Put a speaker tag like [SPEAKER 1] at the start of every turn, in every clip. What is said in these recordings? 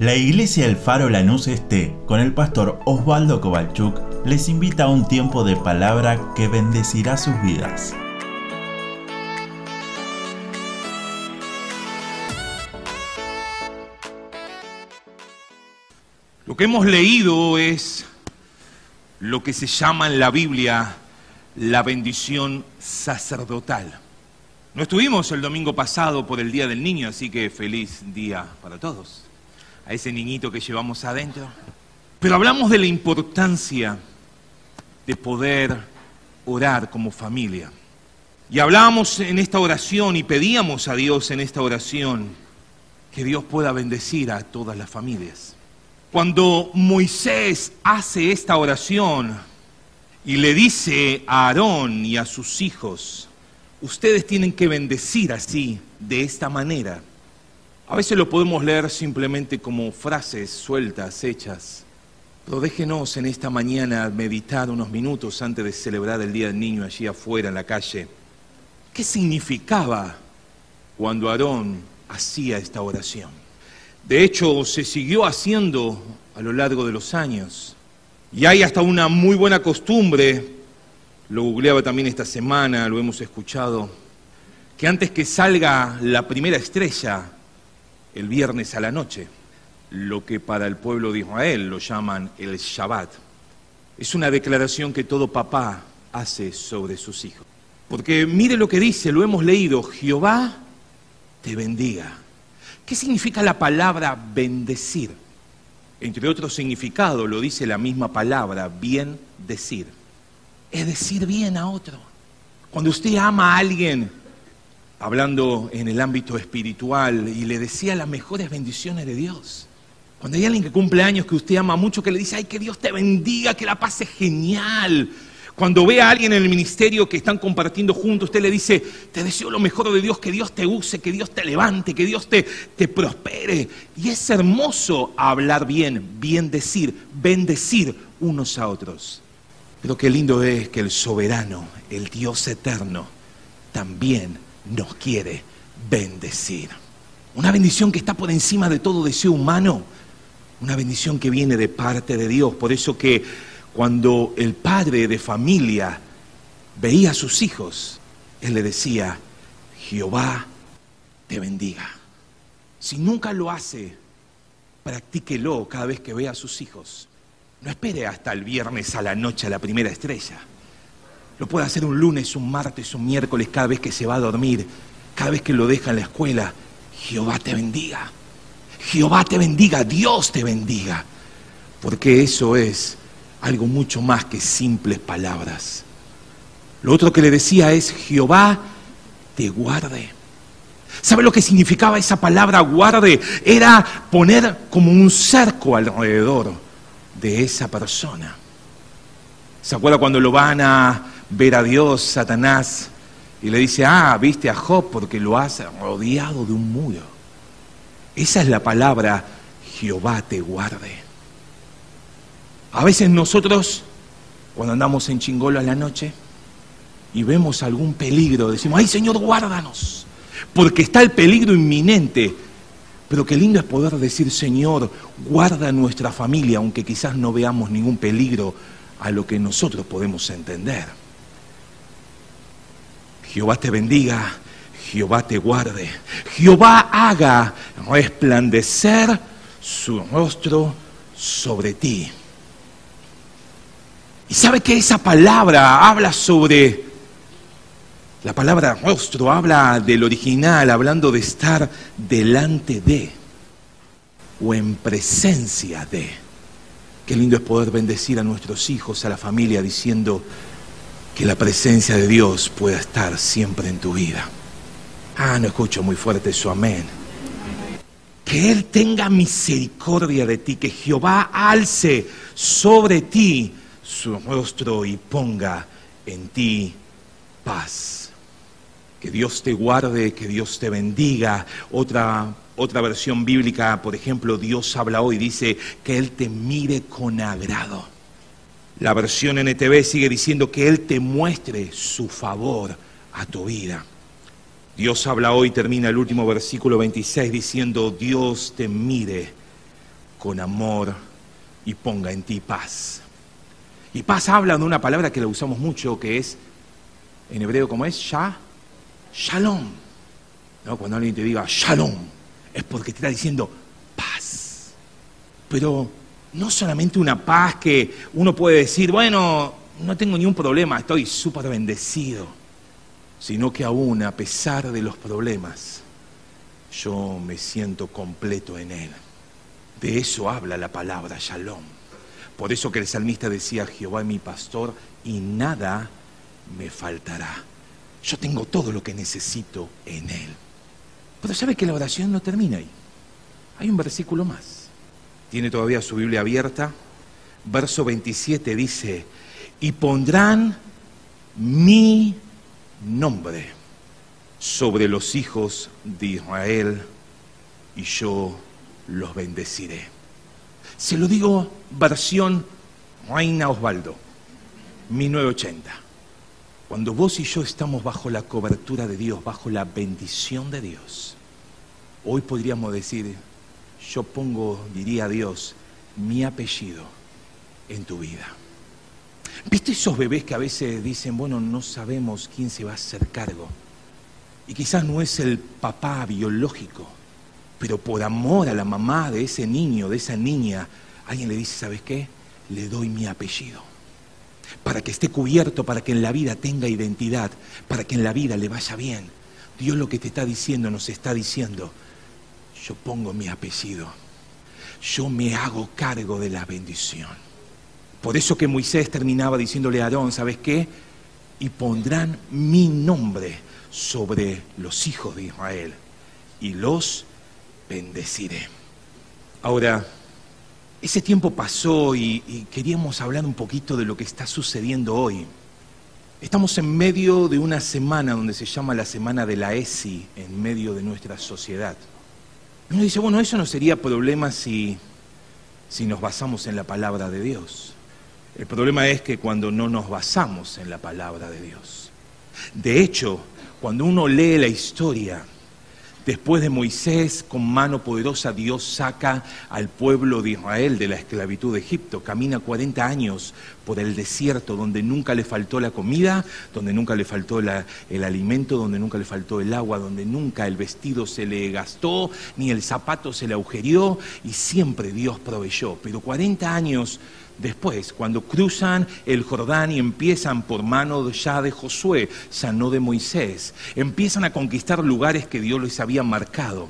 [SPEAKER 1] La iglesia El Faro Lanús Este, con el pastor Osvaldo Kovalchuk, les invita a un tiempo de palabra que bendecirá sus vidas.
[SPEAKER 2] Lo que hemos leído es lo que se llama en la Biblia la bendición sacerdotal. No estuvimos el domingo pasado por el Día del Niño, así que feliz día para todos a ese niñito que llevamos adentro. Pero hablamos de la importancia de poder orar como familia. Y hablábamos en esta oración y pedíamos a Dios en esta oración que Dios pueda bendecir a todas las familias. Cuando Moisés hace esta oración y le dice a Aarón y a sus hijos, ustedes tienen que bendecir así, de esta manera, a veces lo podemos leer simplemente como frases sueltas, hechas. Pero déjenos en esta mañana meditar unos minutos antes de celebrar el Día del Niño allí afuera en la calle. ¿Qué significaba cuando Aarón hacía esta oración? De hecho, se siguió haciendo a lo largo de los años. Y hay hasta una muy buena costumbre, lo googleaba también esta semana, lo hemos escuchado, que antes que salga la primera estrella, el viernes a la noche, lo que para el pueblo de Israel lo llaman el Shabbat. Es una declaración que todo papá hace sobre sus hijos. Porque mire lo que dice, lo hemos leído, Jehová te bendiga. ¿Qué significa la palabra bendecir? Entre otros significados lo dice la misma palabra, bien decir. Es decir bien a otro. Cuando usted ama a alguien, hablando en el ámbito espiritual y le decía las mejores bendiciones de Dios. Cuando hay alguien que cumple años que usted ama mucho, que le dice, ay, que Dios te bendiga, que la pase genial. Cuando ve a alguien en el ministerio que están compartiendo juntos, usted le dice, te deseo lo mejor de Dios, que Dios te use, que Dios te levante, que Dios te, te prospere. Y es hermoso hablar bien, bien decir, bendecir unos a otros. Pero qué lindo es que el soberano, el Dios eterno, también nos quiere bendecir. Una bendición que está por encima de todo deseo humano. Una bendición que viene de parte de Dios. Por eso que cuando el padre de familia veía a sus hijos, él le decía, Jehová te bendiga. Si nunca lo hace, practíquelo cada vez que vea a sus hijos. No espere hasta el viernes a la noche a la primera estrella. Lo puede hacer un lunes, un martes, un miércoles, cada vez que se va a dormir, cada vez que lo deja en la escuela. Jehová te bendiga. Jehová te bendiga, Dios te bendiga. Porque eso es algo mucho más que simples palabras. Lo otro que le decía es, Jehová te guarde. ¿Sabe lo que significaba esa palabra guarde? Era poner como un cerco alrededor de esa persona. ¿Se acuerda cuando lo van a ver a Dios, Satanás, y le dice, ah, viste a Job porque lo has rodeado de un muro. Esa es la palabra, Jehová te guarde. A veces nosotros, cuando andamos en chingolo a la noche y vemos algún peligro, decimos, ay Señor, guárdanos, porque está el peligro inminente. Pero qué lindo es poder decir, Señor, guarda nuestra familia, aunque quizás no veamos ningún peligro a lo que nosotros podemos entender. Jehová te bendiga, Jehová te guarde, Jehová haga resplandecer su rostro sobre ti. Y sabe que esa palabra habla sobre, la palabra rostro habla del original, hablando de estar delante de o en presencia de. Qué lindo es poder bendecir a nuestros hijos, a la familia, diciendo, que la presencia de Dios pueda estar siempre en tu vida. Ah, no escucho muy fuerte su amén. Que Él tenga misericordia de ti, que Jehová alce sobre ti su rostro y ponga en ti paz. Que Dios te guarde, que Dios te bendiga. Otra, otra versión bíblica, por ejemplo, Dios habla hoy, dice que Él te mire con agrado. La versión NTV sigue diciendo que Él te muestre su favor a tu vida. Dios habla hoy, termina el último versículo 26 diciendo, Dios te mire con amor y ponga en ti paz. Y paz habla de una palabra que la usamos mucho, que es, en hebreo, ¿cómo es? Sha, shalom. Cuando alguien te diga shalom, es porque te está diciendo paz. Pero no solamente una paz que uno puede decir, bueno, no tengo ni un problema, estoy súper bendecido, sino que aún a pesar de los problemas, yo me siento completo en Él. De eso habla la palabra shalom. Por eso que el salmista decía, Jehová es mi pastor y nada me faltará. Yo tengo todo lo que necesito en Él. Pero sabe que la oración no termina ahí. Hay un versículo más. Tiene todavía su Biblia abierta. Verso 27 dice, y pondrán mi nombre sobre los hijos de Israel y yo los bendeciré. Se lo digo versión Reina Osvaldo, 1980. Cuando vos y yo estamos bajo la cobertura de Dios, bajo la bendición de Dios, hoy podríamos decir, yo pongo, diría Dios, mi apellido en tu vida. ¿Viste esos bebés que a veces dicen, bueno, no sabemos quién se va a hacer cargo? Y quizás no es el papá biológico, pero por amor a la mamá de ese niño, de esa niña, alguien le dice, ¿sabes qué? Le doy mi apellido. Para que esté cubierto, para que en la vida tenga identidad, para que en la vida le vaya bien. Dios lo que te está diciendo, nos está diciendo, yo pongo mi apellido, yo me hago cargo de la bendición. Por eso que Moisés terminaba diciéndole a Aarón, ¿sabes qué? Y pondrán mi nombre sobre los hijos de Israel y los bendeciré. Ahora, ese tiempo pasó y, queríamos hablar un poquito de lo que está sucediendo hoy. Estamos en medio de una semana donde se llama la semana de la ESI en medio de nuestra sociedad. Uno dice, bueno, eso no sería problema si, si nos basamos en la palabra de Dios. El problema es que cuando no nos basamos en la palabra de Dios. De hecho, cuando uno lee la historia, después de Moisés, con mano poderosa, Dios saca al pueblo de Israel de la esclavitud de Egipto. Camina 40 años por el desierto, donde nunca le faltó la comida, donde nunca le faltó el alimento, donde nunca le faltó el agua, donde nunca el vestido se le gastó, ni el zapato se le agujerió, y siempre Dios proveyó. Pero 40 años Después, cuando cruzan el Jordán y empiezan por mano ya de Josué, ya no de Moisés, empiezan a conquistar lugares que Dios les había marcado.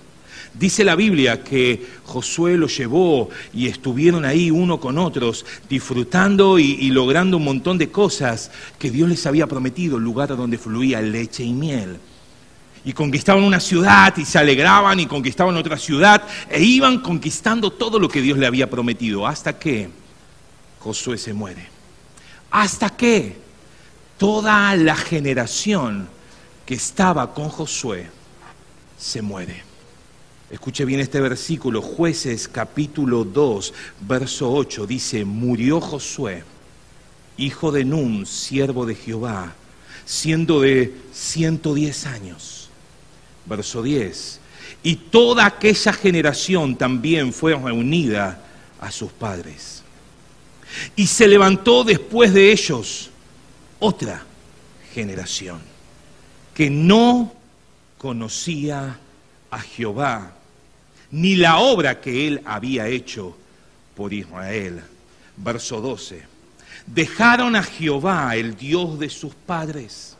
[SPEAKER 2] Dice la Biblia que Josué los llevó y estuvieron ahí uno con otros, disfrutando y, y, logrando un montón de cosas que Dios les había prometido, lugar donde fluía leche y miel. Y conquistaban una ciudad y se alegraban y conquistaban otra ciudad e iban conquistando todo lo que Dios le había prometido, hasta que Josué se muere. Hasta que toda la generación que estaba con Josué se muere. Escuche bien este versículo, jueces capítulo 2, verso 8, dice, murió Josué, hijo de Nun, siervo de Jehová, siendo de 110 años. Verso 10, y toda aquella generación también fue reunida a sus padres. Y se levantó después de ellos otra generación que no conocía a Jehová, ni la obra que él había hecho por Israel. Verso 12. Dejaron a Jehová, el Dios de sus padres,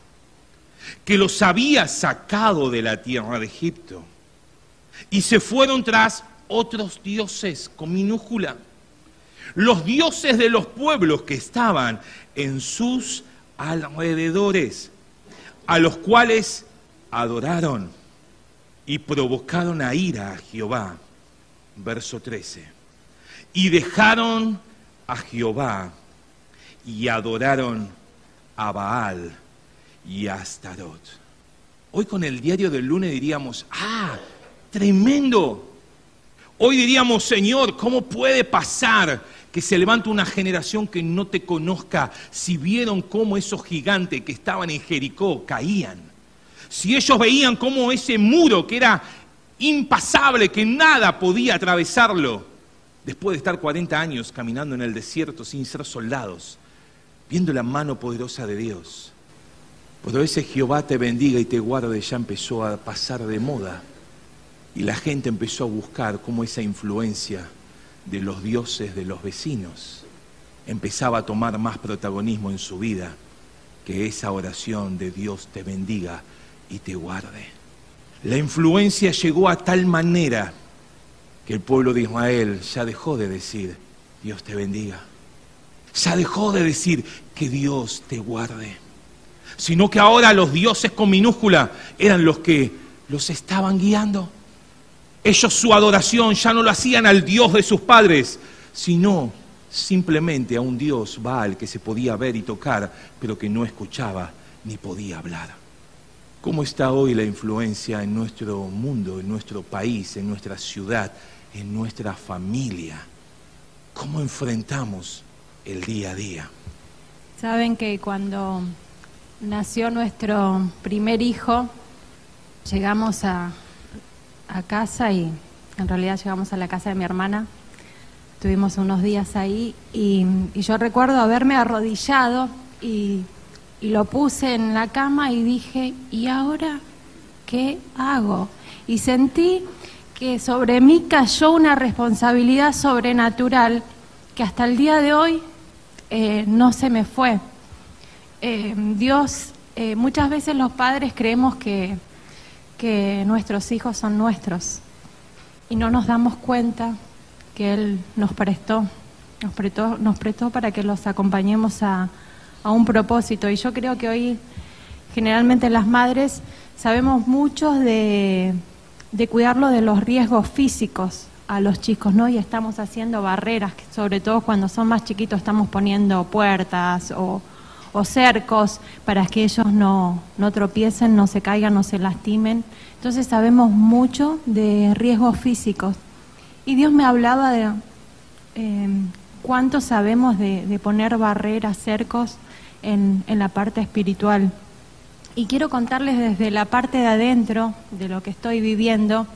[SPEAKER 2] que los había sacado de la tierra de Egipto, y se fueron tras otros dioses con minúscula los dioses de los pueblos que estaban en sus alrededores, a los cuales adoraron y provocaron a ira a Jehová. Verso 13. Y dejaron a Jehová y adoraron a Baal y a Astarot. Hoy con el diario del lunes diríamos, ah, tremendo. Hoy diríamos, Señor, ¿cómo puede pasar que se levanta una generación que no te conozca, si vieron cómo esos gigantes que estaban en Jericó caían, si ellos veían cómo ese muro que era impasable, que nada podía atravesarlo, después de estar 40 años caminando en el desierto sin ser soldados, viendo la mano poderosa de Dios. Pero ese Jehová te bendiga y te guarde ya empezó a pasar de moda y la gente empezó a buscar cómo esa influencia de los dioses de los vecinos empezaba a tomar más protagonismo en su vida que esa oración de Dios te bendiga y te guarde. La influencia llegó a tal manera que el pueblo de Israel ya dejó de decir Dios te bendiga. Ya dejó de decir que Dios te guarde. Sino que ahora los dioses con minúscula eran los que los estaban guiando. Ellos su adoración ya no lo hacían al Dios de sus padres, sino simplemente a un Dios Baal que se podía ver y tocar, pero que no escuchaba ni podía hablar. ¿Cómo está hoy la influencia en nuestro mundo, en nuestro país, en nuestra ciudad, en nuestra familia? ¿Cómo enfrentamos el día a día?
[SPEAKER 3] Saben que cuando nació nuestro primer hijo, llegamos a, a casa y en realidad llegamos a la casa de mi hermana. Tuvimos unos días ahí y, yo recuerdo haberme arrodillado y, lo puse en la cama y dije, ¿y ahora qué hago? Y sentí que sobre mí cayó una responsabilidad sobrenatural que hasta el día de hoy eh, no se me fue. Eh, Dios, eh, muchas veces los padres creemos que que nuestros hijos son nuestros y no nos damos cuenta que Él nos prestó, nos prestó, nos prestó para que los acompañemos a, a un propósito. Y yo creo que hoy generalmente las madres sabemos mucho de, de cuidarlo de los riesgos físicos a los chicos, ¿no? Y estamos haciendo barreras, sobre todo cuando son más chiquitos estamos poniendo puertas o, o cercos para que ellos no, no tropiecen, no se caigan, no se lastimen. Entonces sabemos mucho de riesgos físicos. Y Dios me hablaba de eh, cuánto sabemos de, poner barreras, cercos en, en la parte espiritual. Y quiero contarles desde la parte de adentro, de lo que estoy viviendo,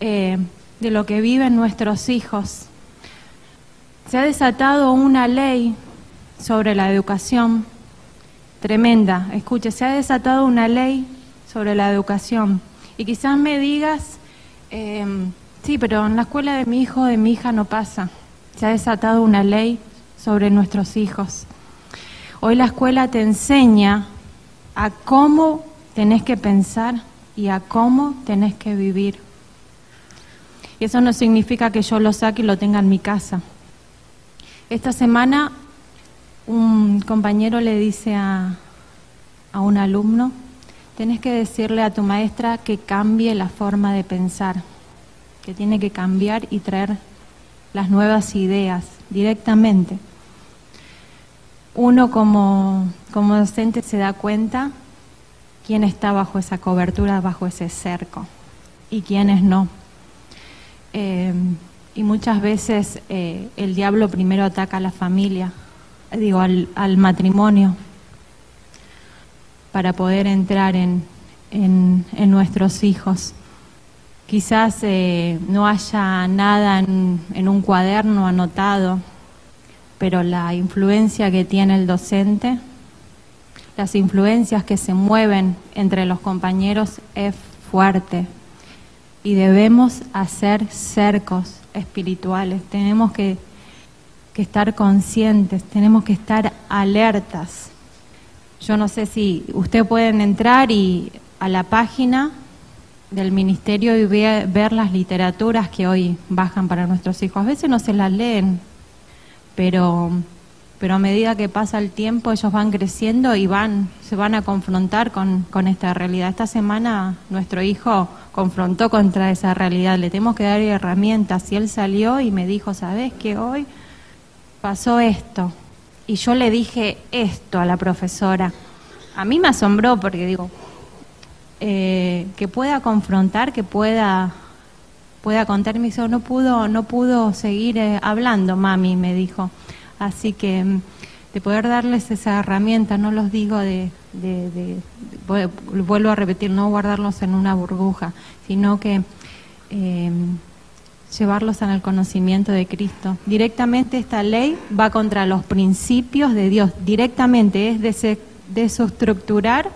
[SPEAKER 3] eh, de lo que viven nuestros hijos. Se ha desatado una ley sobre la educación tremenda. Escuche, se ha desatado una ley sobre la educación. Y quizás me digas, em, sí, pero en la escuela de mi hijo o de mi hija no pasa. Se ha desatado una ley sobre nuestros hijos. Hoy la escuela te enseña a cómo tenés que pensar y a cómo tenés que vivir. Y eso no significa que yo lo saque y lo tenga en mi casa. Esta semana un compañero le dice a, a un alumno, tenés que decirle a tu maestra que cambie la forma de pensar, que tiene que cambiar y traer las nuevas ideas directamente. Uno como, como docente se da cuenta quién está bajo esa cobertura, bajo ese cerco, y quiénes no. Eh, y muchas veces eh, el diablo primero ataca a la familia, digo, al, al matrimonio para poder entrar en, en, nuestros hijos. Quizás eh, no haya nada en, en un cuaderno anotado, pero la influencia que tiene el docente, las influencias que se mueven entre los compañeros es fuerte y debemos hacer cercos espirituales. Tenemos que que estar conscientes, tenemos que estar alertas. Yo no sé si ustedes pueden entrar y a la página del ministerio y ver las literaturas que hoy bajan para nuestros hijos. A veces no se las leen, pero, pero a medida que pasa el tiempo ellos van creciendo y van, se van a confrontar con, con esta realidad. Esta semana nuestro hijo confrontó contra esa realidad, le tenemos que dar herramientas y él salió y me dijo, ¿sabes que hoy pasó esto. Y yo le dije esto a la profesora. A mí me asombró porque digo, eh, que pueda confrontar, que pueda, pueda contar. Me no pudo, no pudo seguir eh, hablando, mami, me dijo. Así que mm, de poder darles esa herramienta, no los digo de, de, vuelvo a repetir, no guardarlos en una burbuja, sino que eh, llevarlos al conocimiento de Cristo. Directamente esta ley va contra los principios de Dios, directamente es de desestructurar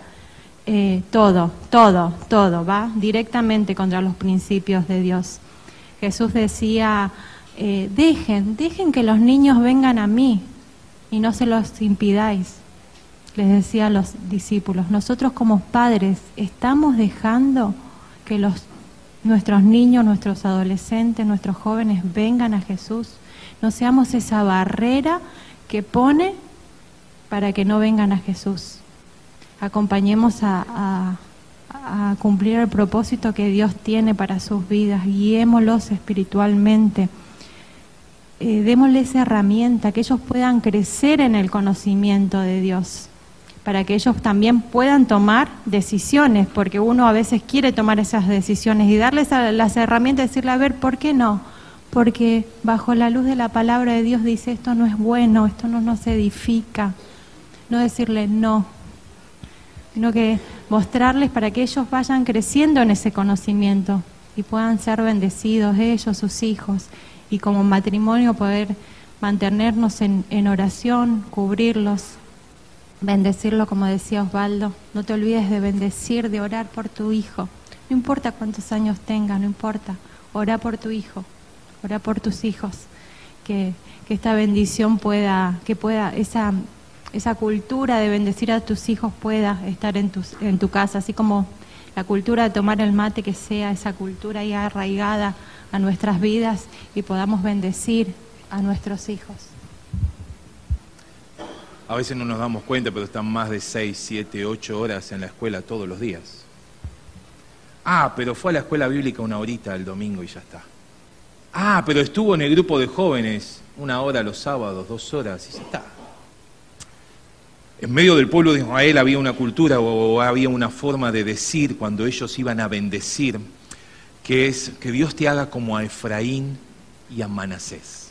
[SPEAKER 3] eh, todo, todo, todo, va directamente contra los principios de Dios. Jesús decía, eh, dejen, dejen que los niños vengan a mí y no se los impidáis. Les decía a los discípulos, nosotros como padres estamos dejando que los nuestros niños, nuestros adolescentes, nuestros jóvenes vengan a Jesús. No seamos esa barrera que pone para que no vengan a Jesús. Acompañemos a, cumplir el propósito que Dios tiene para sus vidas, guiémoslos espiritualmente. Eh, démosles herramienta, que ellos puedan crecer en el conocimiento de Dios para que ellos también puedan tomar decisiones, porque uno a veces quiere tomar esas decisiones y darles las herramientas, decirle, a ver, ¿por qué no? Porque bajo la luz de la palabra de Dios dice, esto no es bueno, esto no nos edifica. No decirle no, sino que mostrarles para que ellos vayan creciendo en ese conocimiento y puedan ser bendecidos ellos, sus hijos, y como matrimonio poder mantenernos en, en oración, cubrirlos, Bendecirlo, como decía Osvaldo. No te olvides de bendecir, de orar por tu hijo. No importa cuántos años tenga, no importa. Ora por tu hijo, ora por tus hijos. Que, que esta bendición pueda, que pueda, esa, esa cultura de bendecir a tus hijos pueda estar en, tus, en tu casa, así como la cultura de tomar el mate, que sea esa cultura ya arraigada a nuestras vidas y podamos bendecir a nuestros hijos.
[SPEAKER 2] A veces no nos damos cuenta, pero están más de 6, 7, 8 horas en la escuela todos los días. Ah, pero fue a la escuela bíblica una horita el domingo y ya está. Ah, pero estuvo en el grupo de jóvenes una hora los sábados, dos horas y ya está. En medio del pueblo de Israel había una cultura o había una forma de decir cuando ellos iban a bendecir, que es que Dios te haga como a Efraín y a Manasés.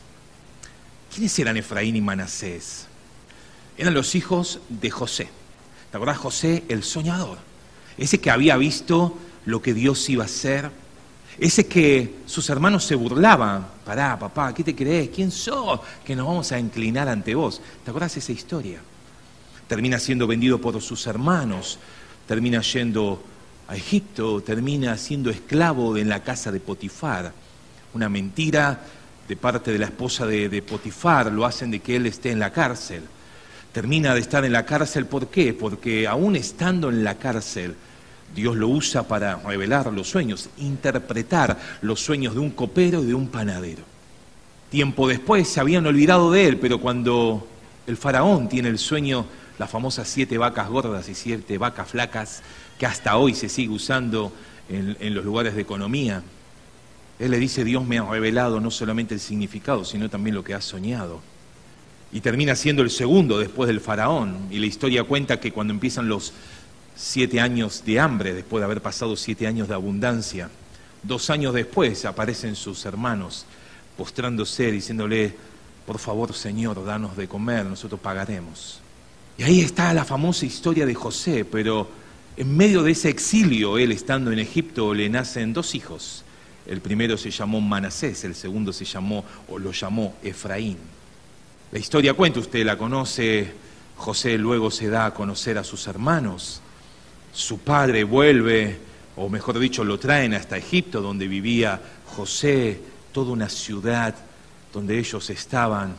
[SPEAKER 2] ¿Quiénes eran Efraín y Manasés? Eran los hijos de José. ¿Te acordás? José, el soñador. Ese que había visto lo que Dios iba a hacer. Ese que sus hermanos se burlaban. Pará, papá, ¿qué te crees? ¿Quién sos? Que nos vamos a inclinar ante vos. ¿Te acordás esa historia? Termina siendo vendido por sus hermanos. Termina yendo a Egipto. Termina siendo esclavo en la casa de Potifar. Una mentira de parte de la esposa de, de Potifar. Lo hacen de que él esté en la cárcel termina de estar en la cárcel. ¿Por qué? Porque aún estando en la cárcel, Dios lo usa para revelar los sueños, interpretar los sueños de un copero y de un panadero. Tiempo después se habían olvidado de él, pero cuando el faraón tiene el sueño, las famosas siete vacas gordas y siete vacas flacas, que hasta hoy se sigue usando en, los lugares de economía, él le dice, Dios me ha revelado no solamente el significado, sino también lo que ha soñado y termina siendo el segundo después del faraón. Y la historia cuenta que cuando empiezan los siete años de hambre, después de haber pasado siete años de abundancia, dos años después aparecen sus hermanos postrándose, diciéndole, por favor Señor, danos de comer, nosotros pagaremos. Y ahí está la famosa historia de José, pero en medio de ese exilio, él estando en Egipto, le nacen dos hijos. El primero se llamó Manasés, el segundo se llamó o lo llamó Efraín. La historia cuenta, usted la conoce, José luego se da a conocer a sus hermanos, su padre vuelve, o mejor dicho, lo traen hasta Egipto, donde vivía José, toda una ciudad donde ellos estaban,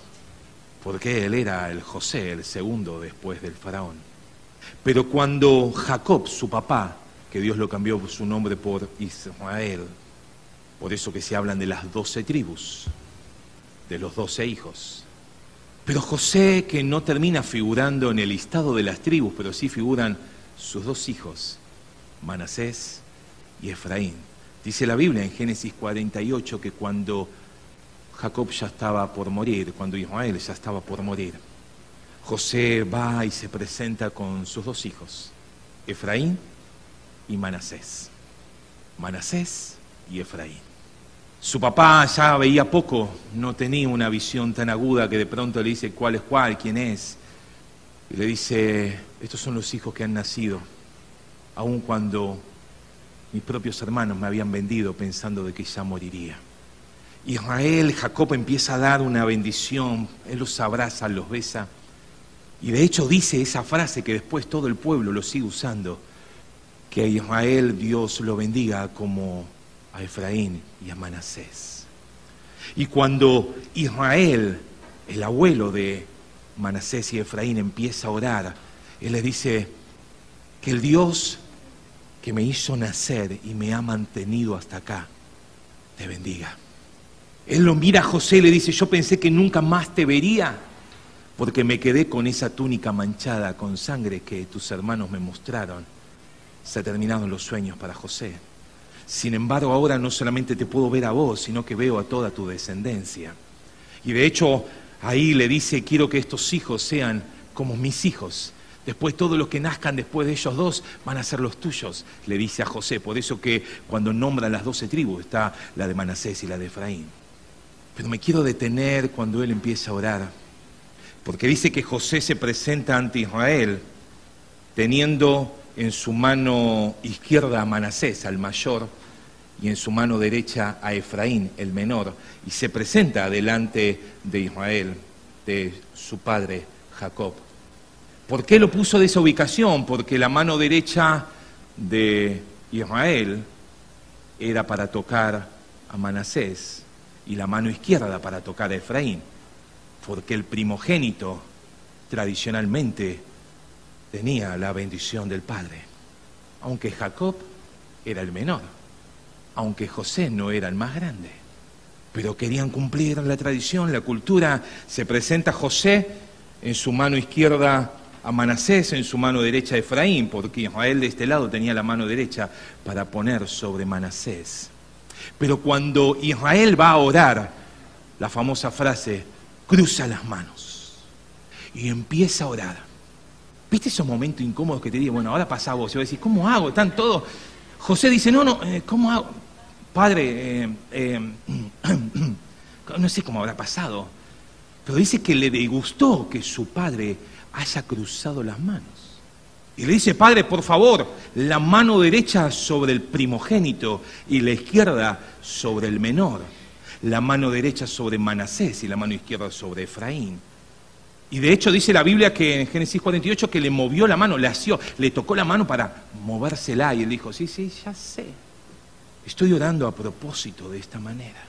[SPEAKER 2] porque él era el José, el segundo después del faraón. Pero cuando Jacob, su papá, que Dios lo cambió su nombre por Israel, por eso que se hablan de las doce tribus, de los doce hijos, pero José, que no termina figurando en el listado de las tribus, pero sí figuran sus dos hijos, Manasés y Efraín. Dice la Biblia en Génesis 48 que cuando Jacob ya estaba por morir, cuando Israel ya estaba por morir, José va y se presenta con sus dos hijos, Efraín y Manasés. Manasés y Efraín. Su papá ya veía poco, no tenía una visión tan aguda que de pronto le dice cuál es cuál, quién es. Y le dice, estos son los hijos que han nacido, aun cuando mis propios hermanos me habían vendido pensando de que ya moriría. Israel, Jacob empieza a dar una bendición, él los abraza, los besa. Y de hecho dice esa frase que después todo el pueblo lo sigue usando, que a Israel Dios lo bendiga como a Efraín y a Manasés. Y cuando Israel, el abuelo de Manasés y Efraín, empieza a orar, él le dice que el Dios que me hizo nacer y me ha mantenido hasta acá, te bendiga. Él lo mira a José y le dice, yo pensé que nunca más te vería, porque me quedé con esa túnica manchada con sangre que tus hermanos me mostraron. Se terminaron los sueños para José. Sin embargo, ahora no solamente te puedo ver a vos, sino que veo a toda tu descendencia. Y de hecho, ahí le dice, quiero que estos hijos sean como mis hijos. Después todos los que nazcan después de ellos dos van a ser los tuyos, le dice a José. Por eso que cuando nombran las doce tribus está la de Manasés y la de Efraín. Pero me quiero detener cuando él empieza a orar, porque dice que José se presenta ante Israel teniendo en su mano izquierda a Manasés, al mayor, y en su mano derecha a Efraín, el menor, y se presenta delante de Israel, de su padre Jacob. ¿Por qué lo puso de esa ubicación? Porque la mano derecha de Israel era para tocar a Manasés y la mano izquierda para tocar a Efraín, porque el primogénito tradicionalmente tenía la bendición del Padre, aunque Jacob era el menor, aunque José no era el más grande, pero querían cumplir la tradición, la cultura, se presenta José en su mano izquierda a Manasés, en su mano derecha a Efraín, porque Israel de este lado tenía la mano derecha para poner sobre Manasés. Pero cuando Israel va a orar, la famosa frase, cruza las manos y empieza a orar. ¿Viste esos momentos incómodos que te digo, bueno, ahora pasa vos? Y vos decís, ¿cómo hago? Están todos. José dice, no, no, eh, ¿cómo hago? Padre, eh, eh, no sé cómo habrá pasado, pero dice que le disgustó que su padre haya cruzado las manos. Y le dice, Padre, por favor, la mano derecha sobre el primogénito y la izquierda sobre el menor. La mano derecha sobre Manasés y la mano izquierda sobre Efraín. Y de hecho dice la Biblia que en Génesis 48 que le movió la mano, le asió, le tocó la mano para movérsela. Y él dijo, sí, sí, ya sé. Estoy orando a propósito de esta manera.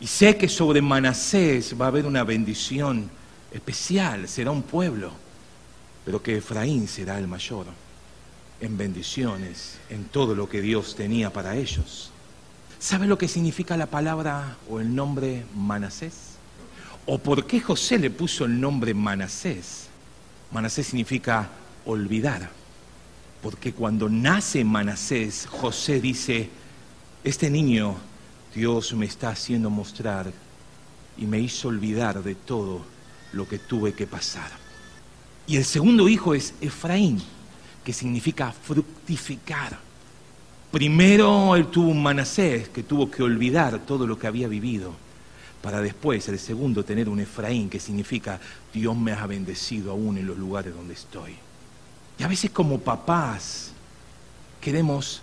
[SPEAKER 2] Y sé que sobre Manasés va a haber una bendición especial, será un pueblo pero que Efraín será el mayor en bendiciones, en todo lo que Dios tenía para ellos. ¿Sabe lo que significa la palabra o el nombre Manasés? ¿O por qué José le puso el nombre Manasés? Manasés significa olvidar, porque cuando nace Manasés, José dice, este niño Dios me está haciendo mostrar y me hizo olvidar de todo lo que tuve que pasar. Y el segundo hijo es Efraín, que significa fructificar. Primero él tuvo un Manasés que tuvo que olvidar todo lo que había vivido, para después el segundo tener un Efraín que significa Dios me ha bendecido aún en los lugares donde estoy. Y a veces como papás queremos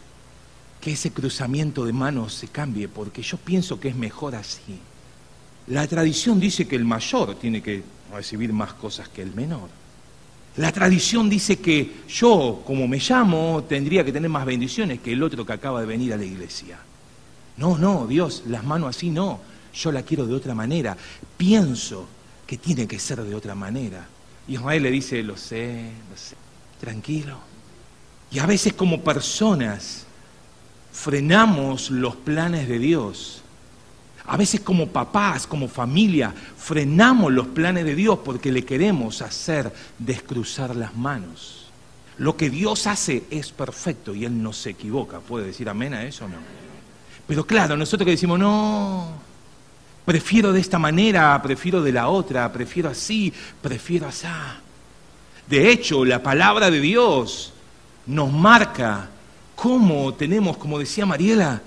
[SPEAKER 2] que ese cruzamiento de manos se cambie, porque yo pienso que es mejor así. La tradición dice que el mayor tiene que recibir más cosas que el menor. La tradición dice que yo, como me llamo, tendría que tener más bendiciones que el otro que acaba de venir a la iglesia. No, no, Dios, las manos así no. Yo la quiero de otra manera. Pienso que tiene que ser de otra manera. Y Israel le dice, lo sé, lo sé, tranquilo. Y a veces como personas frenamos los planes de Dios a veces como papás, como familia, frenamos los planes de Dios porque le queremos hacer descruzar las manos. Lo que Dios hace es perfecto y Él no se equivoca. ¿Puede decir amén a eso o no? Pero claro, nosotros que decimos, no, prefiero de esta manera, prefiero de la otra, prefiero así, prefiero así. De hecho, la palabra de Dios nos marca cómo tenemos, como decía Mariela,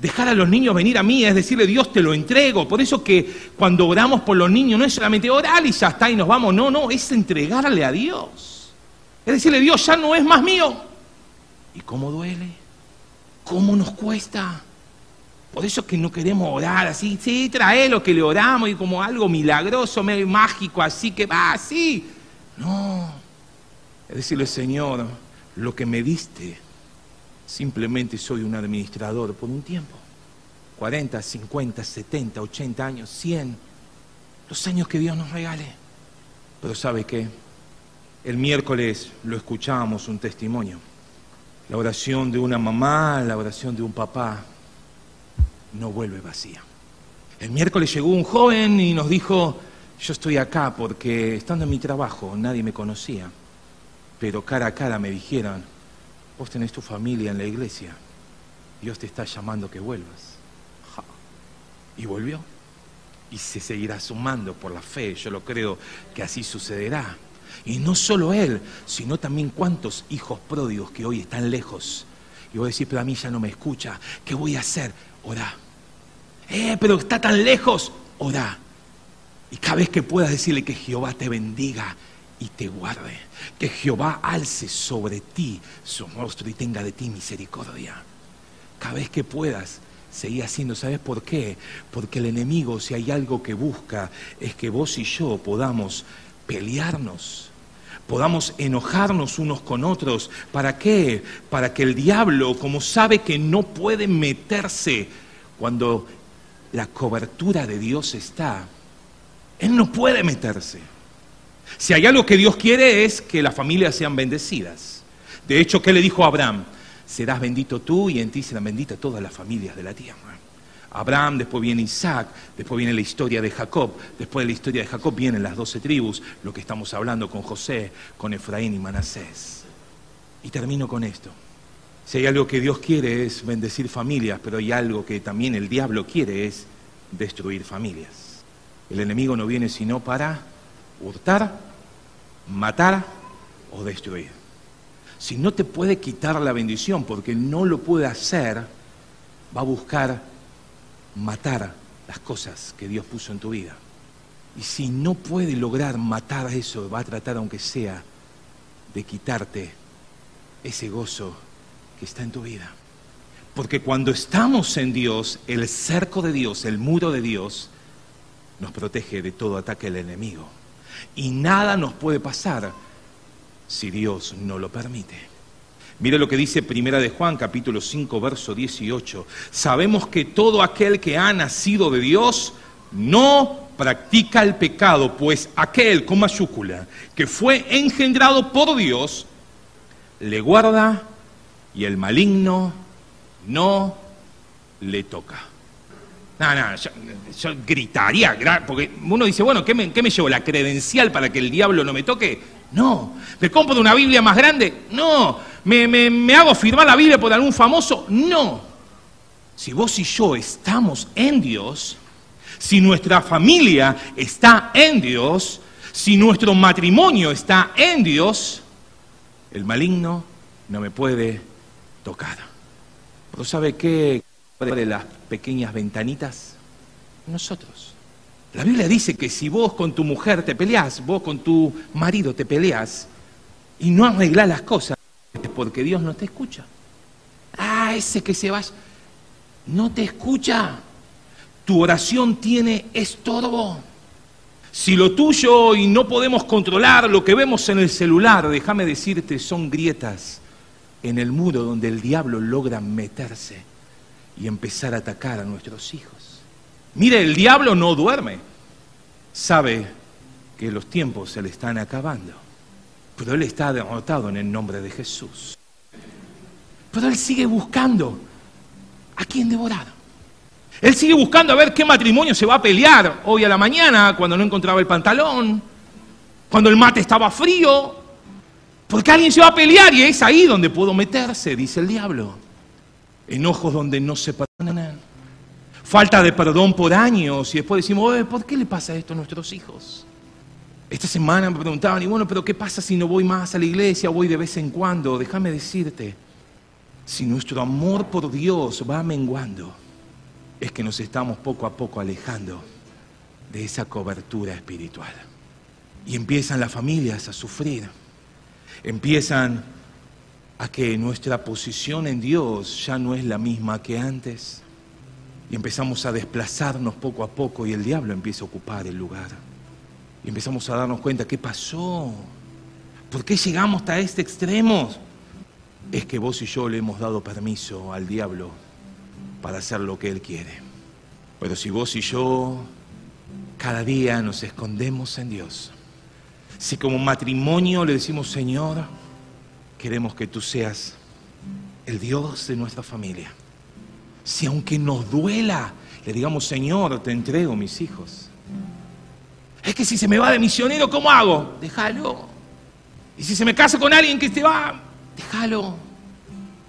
[SPEAKER 2] Dejar a los niños venir a mí es decirle, Dios te lo entrego. Por eso que cuando oramos por los niños no es solamente orar y ya está y nos vamos. No, no, es entregarle a Dios. Es decirle, Dios ya no es más mío. ¿Y cómo duele? ¿Cómo nos cuesta? Por eso es que no queremos orar así, sí, trae lo que le oramos y como algo milagroso, mágico, así que va así. No, es decirle, Señor, lo que me diste, simplemente soy un administrador por un tiempo. 40, 50, 70, 80 años, 100, los años que Dios nos regale. Pero ¿sabe qué? El miércoles lo escuchábamos un testimonio. La oración de una mamá, la oración de un papá, no vuelve vacía. El miércoles llegó un joven y nos dijo, yo estoy acá porque estando en mi trabajo nadie me conocía, pero cara a cara me dijeron, vos tenés tu familia en la iglesia, Dios te está llamando que vuelvas. Y volvió. Y se seguirá sumando por la fe, yo lo creo que así sucederá. Y no solo él, sino también cuántos hijos pródigos que hoy están lejos. Y vos decís, pero a mí ya no me escucha, ¿qué voy a hacer? Orá. Eh, pero está tan lejos. Orá. Y cada vez que puedas decirle que Jehová te bendiga y te guarde. Que Jehová alce sobre ti su rostro y tenga de ti misericordia. Cada vez que puedas, seguir haciendo. ¿Sabes por qué? Porque el enemigo, si hay algo que busca, es que vos y yo podamos pelearnos podamos enojarnos unos con otros. ¿Para qué? Para que el diablo, como sabe que no puede meterse cuando la cobertura de Dios está, él no puede meterse. Si hay algo que Dios quiere es que las familias sean bendecidas. De hecho, ¿qué le dijo a Abraham? Serás bendito tú y en ti serán benditas todas las familias de la tierra. Abraham, después viene Isaac, después viene la historia de Jacob, después de la historia de Jacob vienen las doce tribus, lo que estamos hablando con José, con Efraín y Manasés. Y termino con esto. Si hay algo que Dios quiere es bendecir familias, pero hay algo que también el diablo quiere es destruir familias. El enemigo no viene sino para hurtar, matar o destruir. Si no te puede quitar la bendición porque no lo puede hacer, va a buscar matar las cosas que Dios puso en tu vida. Y si no puede lograr matar eso, va a tratar, aunque sea, de quitarte ese gozo que está en tu vida. Porque cuando estamos en Dios, el cerco de Dios, el muro de Dios, nos protege de todo ataque del enemigo. Y nada nos puede pasar si Dios no lo permite. Mire lo que dice Primera de Juan, capítulo 5, verso 18. Sabemos que todo aquel que ha nacido de Dios no practica el pecado, pues aquel con mayúscula que fue engendrado por Dios le guarda y el maligno no le toca. No, no, yo, gritaría, porque uno dice, bueno, ¿qué me, ¿qué me llevo? ¿La credencial para que el diablo no me toque? No. ¿Me compro una Biblia más grande? No. ¿Me, hago firmar la Biblia por algún famoso? No. Si vos y yo estamos en Dios, si nuestra familia está en Dios, si nuestro matrimonio está en Dios, el maligno no me puede tocar. ¿Pero sabe qué? De las pequeñas ventanitas, nosotros. La Biblia dice que si vos con tu mujer te peleás, vos con tu marido te peleás y no arreglás las cosas, es porque Dios no te escucha. Ah, ese que se va, no te escucha. Tu oración tiene estorbo. Si lo tuyo y no podemos controlar lo que vemos en el celular, déjame decirte, son grietas en el muro donde el diablo logra meterse y empezar a atacar a nuestros hijos. Mire, el diablo no duerme. Sabe que los tiempos se le están acabando. Pero él está derrotado en el nombre de Jesús. Pero él sigue buscando a quién devorar. Él sigue buscando a ver qué matrimonio se va a pelear hoy a la mañana cuando no encontraba el pantalón, cuando el mate estaba frío. Porque alguien se va a pelear y es ahí donde puedo meterse, dice el diablo. Enojos donde no se perdonan falta de perdón por años y después decimos, ¿por qué le pasa esto a nuestros hijos? Esta semana me preguntaban, y bueno, pero ¿qué pasa si no voy más a la iglesia voy de vez en cuando? Déjame decirte, si nuestro amor por Dios va menguando, es que nos estamos poco a poco alejando de esa cobertura espiritual. Y empiezan las familias a sufrir, empiezan a que nuestra posición en Dios ya no es la misma que antes Y empezamos a desplazarnos poco a poco y el diablo empieza a ocupar el lugar. Y empezamos a darnos cuenta, ¿qué pasó? ¿Por qué llegamos hasta este extremo? Es que vos y yo le hemos dado permiso al diablo para hacer lo que él quiere. Pero si vos y yo cada día nos escondemos en Dios, si como matrimonio le decimos, Señor, queremos que tú seas el Dios de nuestra familia, si aunque nos duela, le digamos, Señor, te entrego mis hijos. Es que si se me va de misionero, ¿cómo hago? Déjalo. Y si se me casa con alguien que te va, déjalo.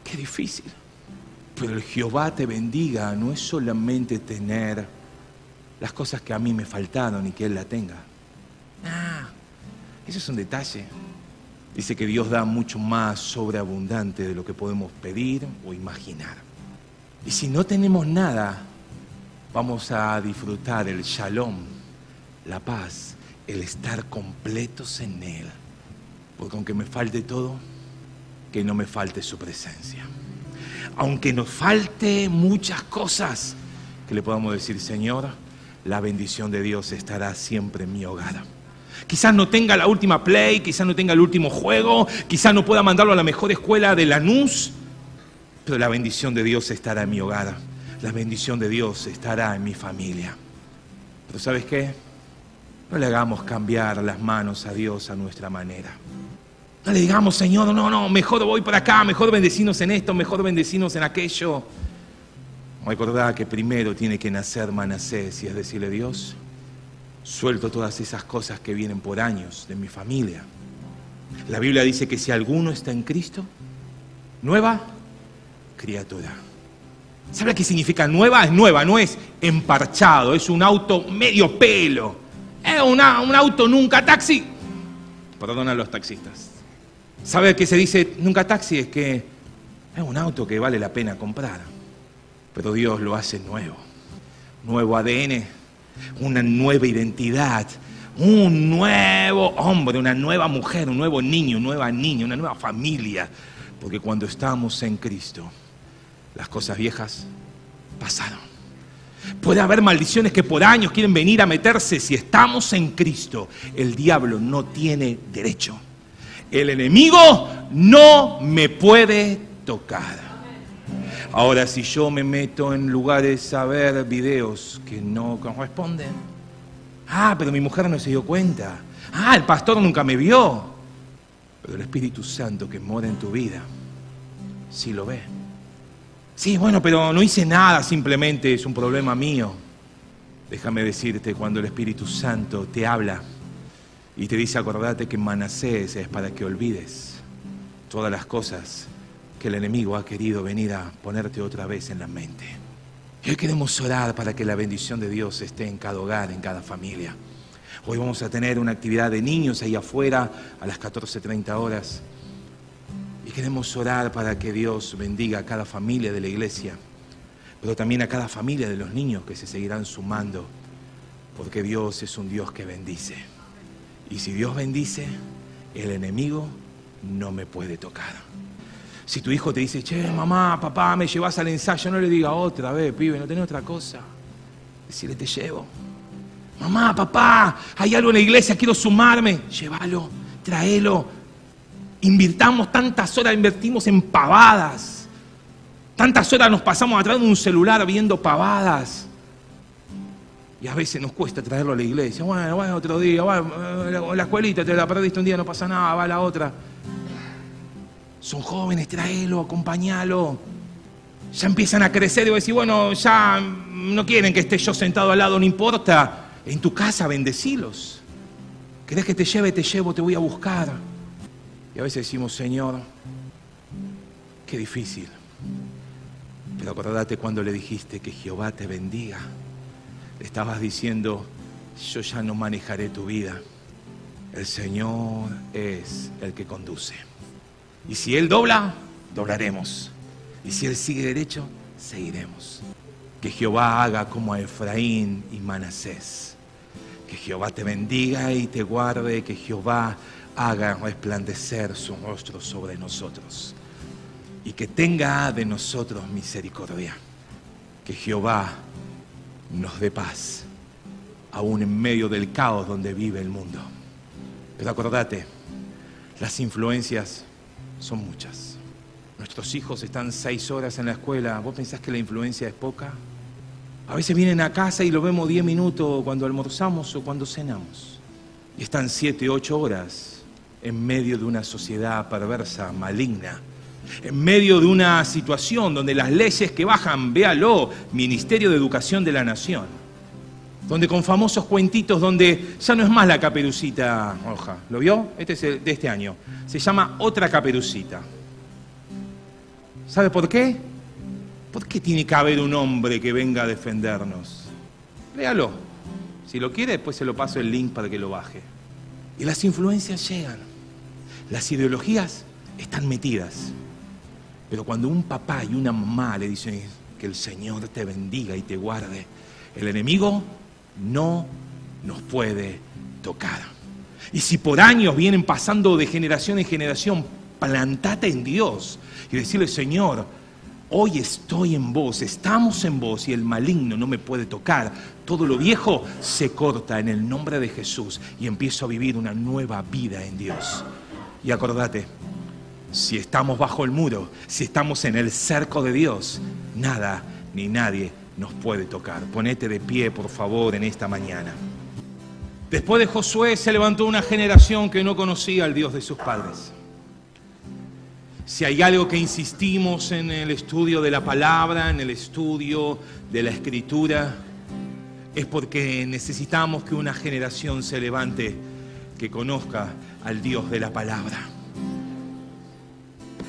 [SPEAKER 2] Qué difícil. Pero el Jehová te bendiga no es solamente tener las cosas que a mí me faltaron y que Él la tenga. Ah, eso es un detalle. Dice que Dios da mucho más sobreabundante de lo que podemos pedir o imaginar. Y si no tenemos nada, vamos a disfrutar el shalom, la paz, el estar completos en Él. Porque aunque me falte todo, que no me falte su presencia. Aunque nos falte muchas cosas, que le podamos decir, Señor, la bendición de Dios estará siempre en mi hogar. Quizás no tenga la última play, quizás no tenga el último juego, quizás no pueda mandarlo a la mejor escuela de Lanús, pero la bendición de Dios estará en mi hogar. La bendición de Dios estará en mi familia. Pero ¿sabes qué? No le hagamos cambiar las manos a Dios a nuestra manera. No le digamos, Señor, no, no, mejor voy por acá, mejor bendecinos en esto, mejor bendecinos en aquello. Recordad que primero tiene que nacer Manasés y es decirle, Dios, suelto todas esas cosas que vienen por años de mi familia. La Biblia dice que si alguno está en Cristo, nueva criatura. ¿Sabe qué significa nueva? Es nueva, no es emparchado, es un auto medio pelo. Es un auto nunca taxi. Perdona a los taxistas. ¿Sabe qué se dice nunca taxi? Es que es un auto que vale la pena comprar. Pero Dios lo hace nuevo. Nuevo ADN, una nueva identidad, un nuevo hombre, una nueva mujer, un nuevo niño, una nueva niña, una nueva familia. Porque cuando estamos en Cristo, las cosas viejas pasaron. Puede haber maldiciones que por años quieren venir a meterse. Si estamos en Cristo, el diablo no tiene derecho. El enemigo no me puede tocar. Ahora, si yo me meto en lugares a ver videos que no corresponden, ah, pero mi mujer no se dio cuenta, ah, el pastor nunca me vio, pero el Espíritu Santo que mora en tu vida, sí lo ve. Sí, bueno, pero no hice nada, simplemente es un problema mío. Déjame decirte, cuando el Espíritu Santo te habla y te dice, acordate que Manasés es para que olvides todas las cosas que el enemigo ha querido venir a ponerte otra vez en la mente. Y hoy queremos orar para que la bendición de Dios esté en cada hogar, en cada familia. Hoy vamos a tener una actividad de niños ahí afuera a las 14.30 horas. Y queremos orar para que Dios bendiga a cada familia de la iglesia, pero también a cada familia de los niños que se seguirán sumando, porque Dios es un Dios que bendice. Y si Dios bendice, el enemigo no me puede tocar. Si tu hijo te dice, che, mamá, papá, me llevas al ensayo, no le diga otra vez, pibe, no tenés otra cosa. Decirle, te llevo. Mamá, papá, hay algo en la iglesia, quiero sumarme. Llévalo, tráelo. Invirtamos tantas horas, invertimos en pavadas. Tantas horas nos pasamos atrás de un celular viendo pavadas. Y a veces nos cuesta traerlo a la iglesia. Bueno, bueno, otro día, bueno, la escuelita te la perdiste un día, no pasa nada, va a la otra. Son jóvenes, tráelo, acompañalo. Ya empiezan a crecer y voy a decir, bueno, ya no quieren que esté yo sentado al lado, no importa. En tu casa bendecilos. ¿Querés que te lleve? Te llevo, te voy a buscar. Y a veces decimos, Señor, qué difícil. Pero acordate cuando le dijiste que Jehová te bendiga. Le estabas diciendo, yo ya no manejaré tu vida. El Señor es el que conduce. Y si Él dobla, doblaremos. Y si Él sigue derecho, seguiremos. Que Jehová haga como a Efraín y Manasés. Que Jehová te bendiga y te guarde. Que Jehová haga resplandecer su rostro sobre nosotros. Y que tenga de nosotros misericordia. Que Jehová nos dé paz, aún en medio del caos donde vive el mundo. Pero acordate, las influencias son muchas. Nuestros hijos están seis horas en la escuela. ¿Vos pensás que la influencia es poca? A veces vienen a casa y lo vemos diez minutos cuando almorzamos o cuando cenamos. Y están siete, ocho horas en medio de una sociedad perversa, maligna, en medio de una situación donde las leyes que bajan, véalo, Ministerio de Educación de la Nación, donde con famosos cuentitos, donde ya no es más la caperucita hoja, ¿lo vio? Este es de este año, se llama Otra Caperucita. ¿Sabe por qué? ¿Por qué tiene que haber un hombre que venga a defendernos? Léalo. Si lo quiere, después se lo paso el link para que lo baje. Y las influencias llegan. Las ideologías están metidas. Pero cuando un papá y una mamá le dicen que el Señor te bendiga y te guarde, el enemigo no nos puede tocar. Y si por años vienen pasando de generación en generación, plantate en Dios y decirle, Señor, hoy estoy en vos, estamos en vos y el maligno no me puede tocar. Todo lo viejo se corta en el nombre de Jesús y empiezo a vivir una nueva vida en Dios. Y acordate, si estamos bajo el muro, si estamos en el cerco de Dios, nada ni nadie nos puede tocar. Ponete de pie, por favor, en esta mañana. Después de Josué se levantó una generación que no conocía al Dios de sus padres. Si hay algo que insistimos en el estudio de la palabra, en el estudio de la escritura, es porque necesitamos que una generación se levante que conozca al Dios de la palabra.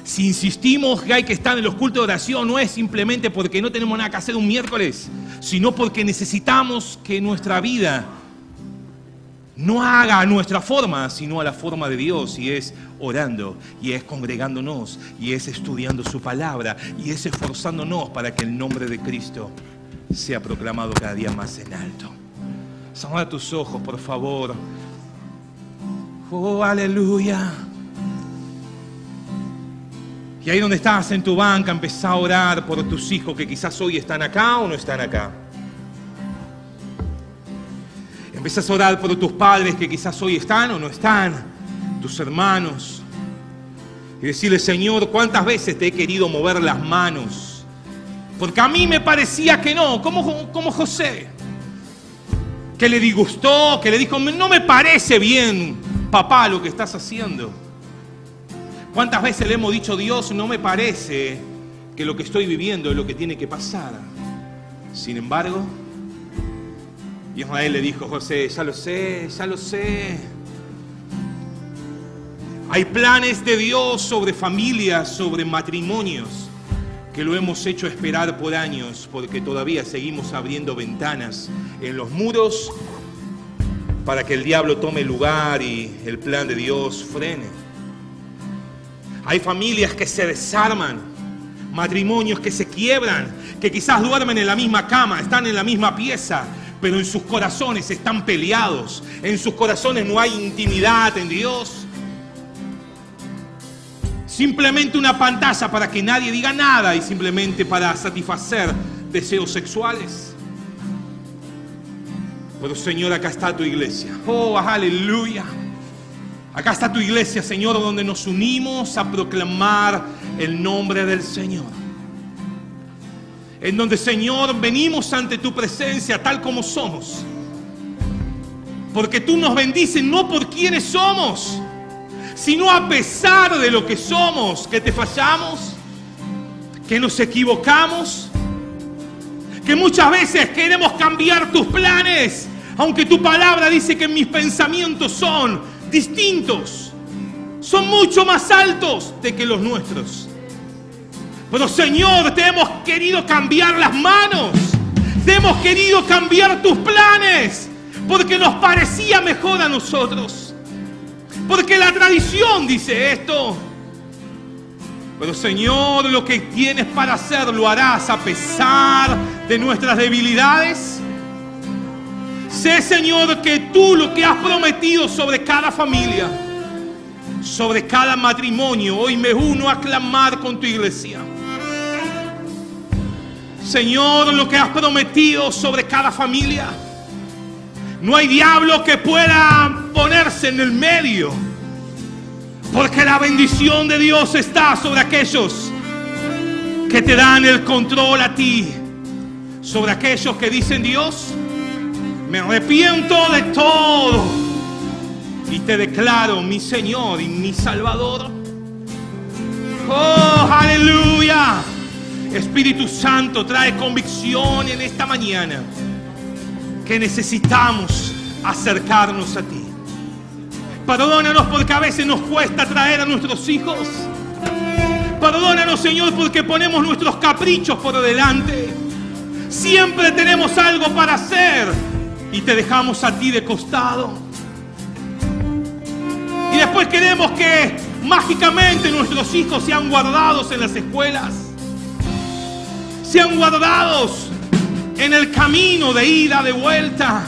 [SPEAKER 2] Si insistimos que hay que estar en los cultos de oración, no es simplemente porque no tenemos nada que hacer un miércoles, sino porque necesitamos que nuestra vida no haga a nuestra forma, sino a la forma de Dios, y es orando, y es congregándonos, y es estudiando su palabra, y es esforzándonos para que el nombre de Cristo sea proclamado cada día más en alto. Cierra tus ojos, por favor. Oh, aleluya. Y ahí donde estás en tu banca, empezá a orar por tus hijos que quizás hoy están acá o no están acá. Empezás a orar por tus padres que quizás hoy están o no están, tus hermanos. Y decirle, Señor, ¿cuántas veces te he querido mover las manos? Porque a mí me parecía que no, como, como José, que le disgustó, que le dijo, no me parece bien, papá, lo que estás haciendo. ¿Cuántas veces le hemos dicho, Dios, no me parece que lo que estoy viviendo es lo que tiene que pasar? Sin embargo, Israel le dijo, José, ya lo sé, ya lo sé. Hay planes de Dios sobre familias, sobre matrimonios, que lo hemos hecho esperar por años, porque todavía seguimos abriendo ventanas en los muros para que el diablo tome lugar y el plan de Dios frene. Hay familias que se desarman, matrimonios que se quiebran, que quizás duermen en la misma cama, están en la misma pieza, pero en sus corazones están peleados, en sus corazones no hay intimidad en Dios. Simplemente una pantalla para que nadie diga nada y simplemente para satisfacer deseos sexuales. Pero Señor, acá está tu iglesia. Oh, aleluya. Acá está tu iglesia, Señor, donde nos unimos a proclamar el nombre del Señor. En donde, Señor, venimos ante tu presencia tal como somos. Porque tú nos bendices no por quienes somos, sino a pesar de lo que somos, que te fallamos, que nos equivocamos, que muchas veces queremos cambiar tus planes, aunque tu palabra dice que mis pensamientos son distintos, son mucho más altos de que los nuestros. Pero Señor, te hemos querido cambiar las manos, te hemos querido cambiar tus planes, porque nos parecía mejor a nosotros. Porque la tradición dice esto. Pero Señor, lo que tienes para hacer lo harás a pesar de nuestras debilidades Sé, Señor, que tú lo que has prometido sobre cada familia, sobre cada matrimonio, hoy me uno a clamar con tu iglesia. Señor, lo que has prometido sobre cada familia. No hay diablo que pueda ponerse en el medio. Porque la bendición de Dios está sobre aquellos que te dan el control a ti. Sobre aquellos que dicen Dios, me arrepiento de todo. Y te declaro mi Señor y mi Salvador. Oh, aleluya. Espíritu Santo trae convicción en esta mañana que necesitamos acercarnos a ti. Perdónanos porque a veces nos cuesta traer a nuestros hijos. Perdónanos, Señor, porque ponemos nuestros caprichos por delante. Siempre tenemos algo para hacer y te dejamos a ti de costado. Y después queremos que mágicamente nuestros hijos sean guardados en las escuelas. Sean guardados en el camino de ida, de vuelta.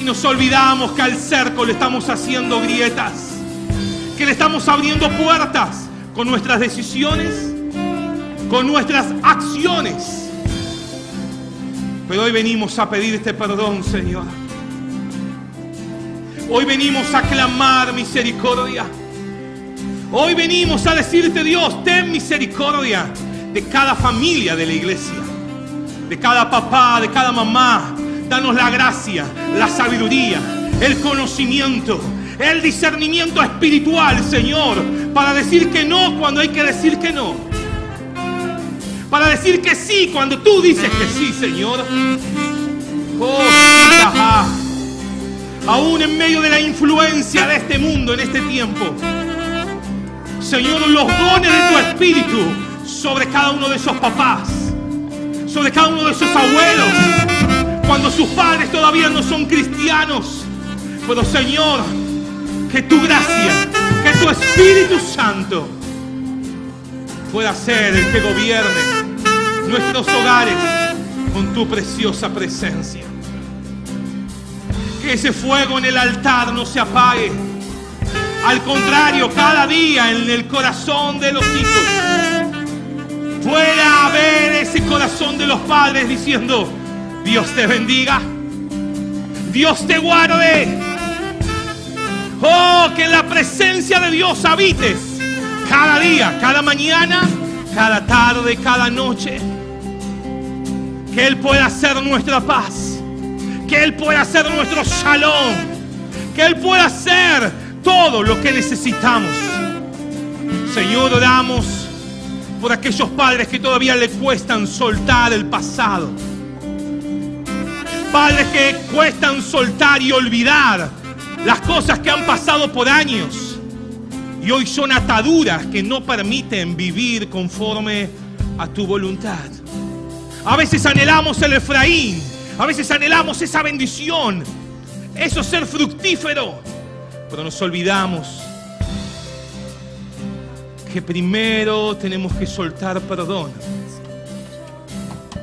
[SPEAKER 2] Y nos olvidamos que al cerco le estamos haciendo grietas, que le estamos abriendo puertas con nuestras decisiones, con nuestras acciones. Pero hoy venimos a pedir este perdón, Señor. Hoy venimos a clamar misericordia. Hoy venimos a decirte, Dios, ten misericordia de cada familia de la iglesia de cada papá, de cada mamá. Danos la gracia, la sabiduría, el conocimiento, el discernimiento espiritual, Señor, para decir que no cuando hay que decir que no. Para decir que sí cuando tú dices que sí, Señor. Oh, Aún en medio de la influencia de este mundo, en este tiempo. Señor, los dones de tu espíritu sobre cada uno de esos papás sobre cada uno de sus abuelos, cuando sus padres todavía no son cristianos. Pero Señor, que tu gracia, que tu Espíritu Santo pueda ser el que gobierne nuestros hogares con tu preciosa presencia. Que ese fuego en el altar no se apague. Al contrario, cada día en el corazón de los hijos pueda haber ese corazón de los padres diciendo, Dios te bendiga, Dios te guarde. Oh, que en la presencia de Dios habites cada día, cada mañana, cada tarde, cada noche. Que Él pueda ser nuestra paz, que Él pueda ser nuestro salón, que Él pueda ser todo lo que necesitamos. Señor, oramos por aquellos padres que todavía le cuestan soltar el pasado. Padres que cuestan soltar y olvidar las cosas que han pasado por años y hoy son ataduras que no permiten vivir conforme a tu voluntad. A veces anhelamos el Efraín, a veces anhelamos esa bendición, eso ser fructífero, pero nos olvidamos que primero tenemos que soltar perdón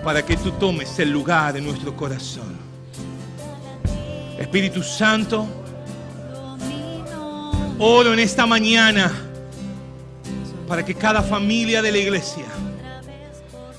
[SPEAKER 2] para que tú tomes el lugar en nuestro corazón. Espíritu Santo, oro en esta mañana para que cada familia de la iglesia